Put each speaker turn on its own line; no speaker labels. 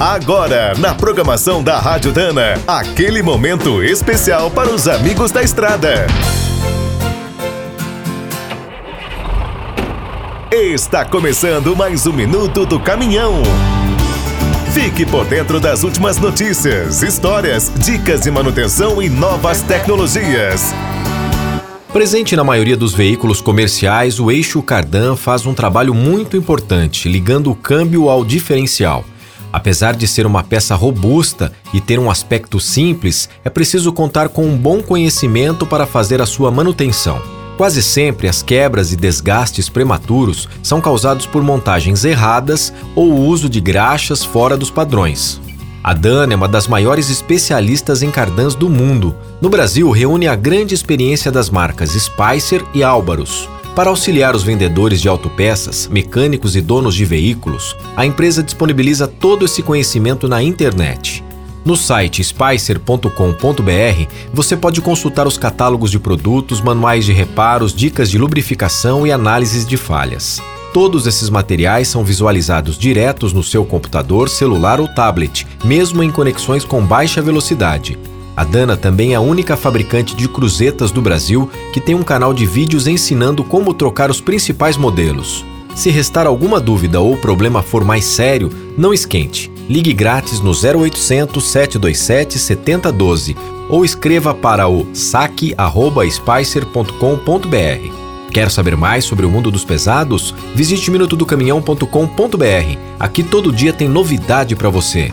Agora, na programação da Rádio Dana, aquele momento especial para os amigos da estrada. Está começando mais um minuto do caminhão. Fique por dentro das últimas notícias, histórias, dicas de manutenção e novas tecnologias.
Presente na maioria dos veículos comerciais, o eixo cardan faz um trabalho muito importante, ligando o câmbio ao diferencial. Apesar de ser uma peça robusta e ter um aspecto simples, é preciso contar com um bom conhecimento para fazer a sua manutenção. Quase sempre as quebras e desgastes prematuros são causados por montagens erradas ou o uso de graxas fora dos padrões. A Dana é uma das maiores especialistas em cardãs do mundo. No Brasil, reúne a grande experiência das marcas Spicer e Álvaros. Para auxiliar os vendedores de autopeças, mecânicos e donos de veículos, a empresa disponibiliza todo esse conhecimento na internet. No site spicer.com.br você pode consultar os catálogos de produtos, manuais de reparos, dicas de lubrificação e análises de falhas. Todos esses materiais são visualizados diretos no seu computador, celular ou tablet, mesmo em conexões com baixa velocidade. A Dana também é a única fabricante de cruzetas do Brasil que tem um canal de vídeos ensinando como trocar os principais modelos. Se restar alguma dúvida ou o problema for mais sério, não esquente. Ligue grátis no 0800 727 7012 ou escreva para o saque@spicer.com.br. Quer saber mais sobre o mundo dos pesados? Visite minutodocaminhão.com.br. Aqui todo dia tem novidade para você.